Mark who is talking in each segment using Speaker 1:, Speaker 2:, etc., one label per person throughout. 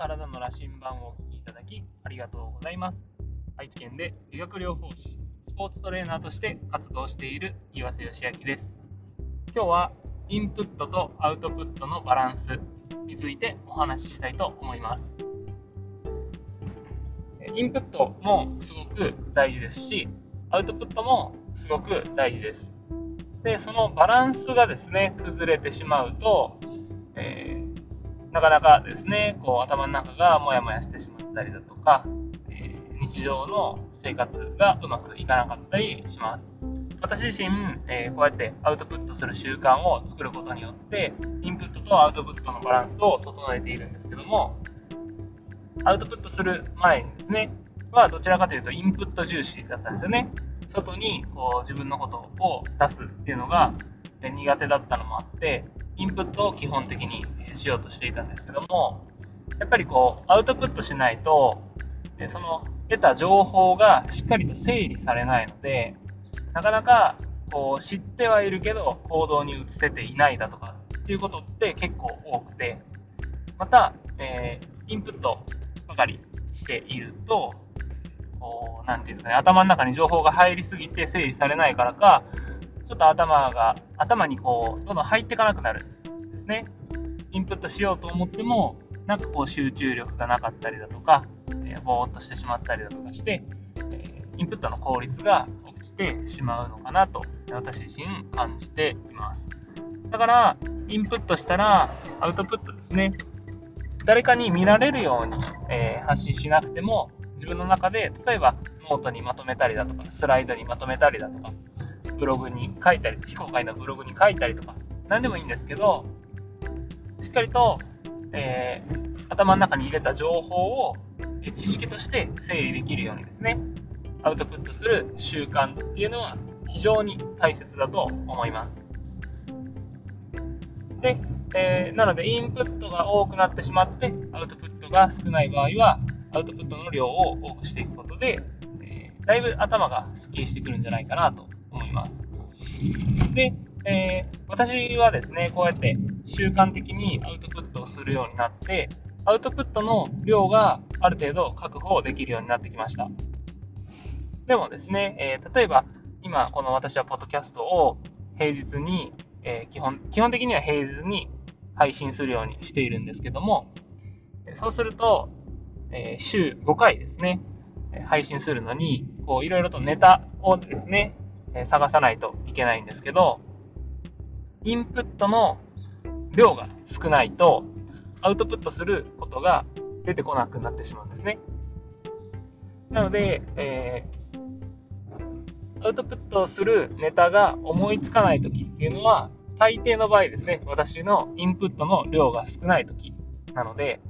Speaker 1: 体の羅針盤をお聞きいただきありがとうございます。愛知県で理学療法士、スポーツトレーナーとして活動している岩瀬義明です。今日はインプットとアウトプットのバランスについてお話ししたいと思います。インプットもすごく大事ですし、アウトプットもすごく大事です。で、そのバランスがですね、崩れてしまうと、えー、なかなかですね、こう頭の中がモヤモヤしてしまったりだとか、えー、日常の生活がうまくいかなかったりします。私自身、えー、こうやってアウトプットする習慣を作ることによって、インプットとアウトプットのバランスを整えているんですけども、アウトプットする前にですね、はどちらかというとインプット重視だったんですよね。外にこう自分のことを出すっていうのが苦手だったのもあって、インプットを基本的にしようとしていたんですけども、やっぱりこう、アウトプットしないと、その得た情報がしっかりと整理されないので、なかなかこう知ってはいるけど行動に移せていないだとかっていうことって結構多くて、また、えー、インプットばかりしていると、こう、なんていうんですかね、頭の中に情報が入りすぎて整理されないからか、ちょっと頭が、頭にこう、どんどん入っていかなくなるんですね。インプットしようと思っても、なんかこう集中力がなかったりだとか、えー、ぼーっとしてしまったりだとかして、えー、インプットの効率が落ちてしまうのかなと、私自身感じています。だから、インプットしたら、アウトプットですね。誰かに見られるように、えー、発信しなくても、自分の中で、例えばノートにまとめたりだとか、スライドにまとめたりだとか、ブログに書いたり、非公開のブログに書いたりとか、何でもいいんですけど、しっかりと、えー、頭の中に入れた情報を知識として整理できるようにですね、アウトプットする習慣っていうのは非常に大切だと思います。で、えー、なので、インプットが多くなってしまって、アウトプットが少ない場合は、アウトプットの量を多くしていくことで、えー、だいぶ頭がスッキリしてくるんじゃないかなと思います。で、えー、私はですね、こうやって習慣的にアウトプットをするようになって、アウトプットの量がある程度確保できるようになってきました。でもですね、えー、例えば今この私はポッドキャストを平日に、えー、基本基本的には平日に配信するようにしているんですけども、そうすると、えー、週5回ですね、配信するのに、いろいろとネタをですね、探さないといけないんですけど、インプットの量が少ないと、アウトプットすることが出てこなくなってしまうんですね。なので、えー、アウトプットするネタが思いつかないときっていうのは、大抵の場合ですね、私のインプットの量が少ないときなので、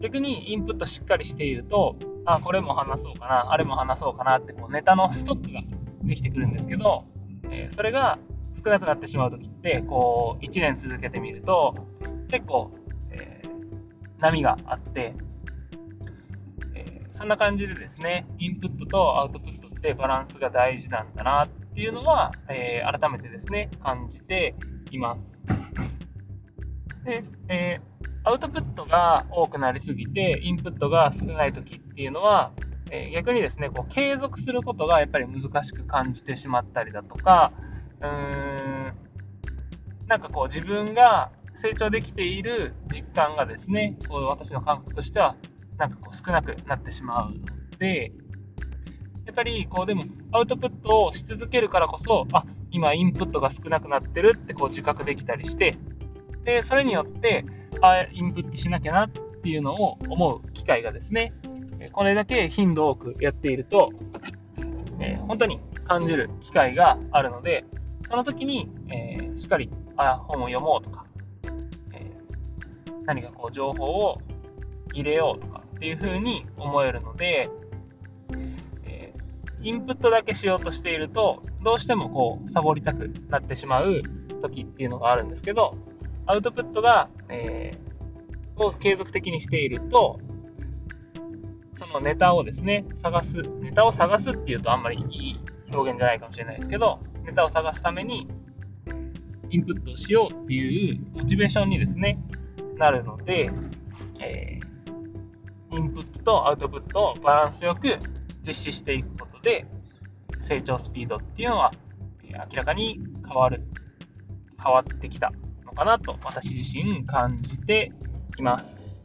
Speaker 1: 逆にインプットしっかりしていると、あ、これも話そうかな、あれも話そうかなってこうネタのストックができてくるんですけど、え、それが少なくなってしまうときって、こう、1年続けてみると、結構、えー、波があって、えー、そんな感じでですね、インプットとアウトプットってバランスが大事なんだなっていうのは、え改めてですね、感じています。で、えアウトプットが多くなりすぎて、インプットが少ない時っていうのは、え、逆にですね、こう継続することがやっぱり難しく感じてしまったりだとか、うーん、なんかこう自分が成長できている実感がですね、こう私の感覚としては、なんかこう少なくなってしまうので、やっぱりこうでもアウトプットをし続けるからこそ、あ、今インプットが少なくなってるってこう自覚できたりして、で、それによって、あインプットしなきゃなっていうのを思う機会がですね、これだけ頻度多くやっていると、えー、本当に感じる機会があるので、その時に、えー、しっかりあ本を読もうとか、えー、何かこう情報を入れようとかっていうふうに思えるので、えインプットだけしようとしていると、どうしてもこうサボりたくなってしまう時っていうのがあるんですけど、アウトプットが、えー、を継続的にしていると、そのネタをですね、探す、ネタを探すっていうとあんまりいい表現じゃないかもしれないですけど、ネタを探すためにインプットしようっていうモチベーションにですね、なるので、えー、インプットとアウトプットをバランスよく実施していくことで、成長スピードっていうのは、明らかに変わる、変わってきたのかなと私自身感じています。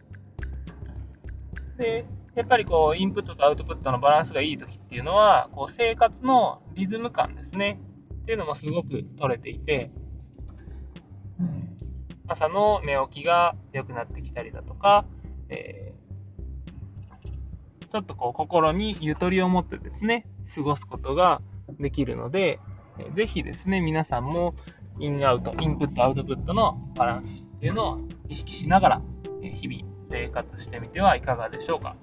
Speaker 1: で、やっぱりこう、インプットとアウトプットのバランスがいい時っていうのは、こう、生活のリズム感ですね。っていうのもすごく取れていて、朝の寝起きが良くなってきたりだとか、えー、ちょっとこう心にゆとりを持ってですね、過ごすことができるので、えぜひですね、皆さんもインアウト、インプット、アウトプットのバランスっていうのを意識しながら、え日々生活してみてはいかがでしょうか。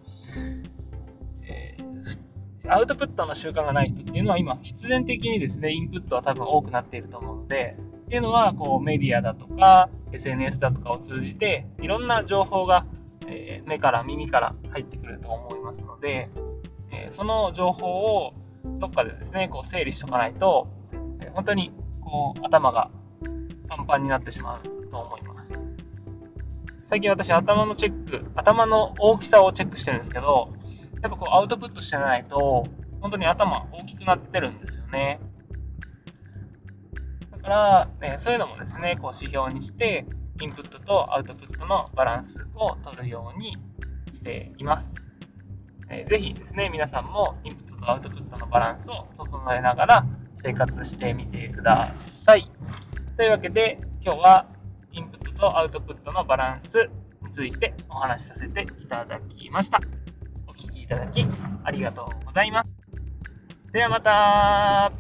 Speaker 1: アウトプットの習慣がない人っていうのは今、必然的にですね、インプットは多分多くなっていると思うので、っていうのは、こう、メディアだとか、SNS だとかを通じて、いろんな情報が、え、目から耳から入ってくると思いますので、え、その情報をどっかでですね、こう整理しとかないと、え、本当にこう頭がパンパンになってしまうと思います。最近私頭のチェック、頭の大きさをチェックしてるんですけど、やっぱこうアウトプットしてないと、本当に頭大きくなってるんですよね。だから、えそういうのもですね、こう指標にして、インプットとアウトプットのバランスを取るようにしています。えー、ぜひですね、皆さんもインプットとアウトプットのバランスを整えながら生活してみてください。というわけで、今日はインプットとアウトプットのバランスについてお話しさせていただきました。いただきありがとうございます。ではまた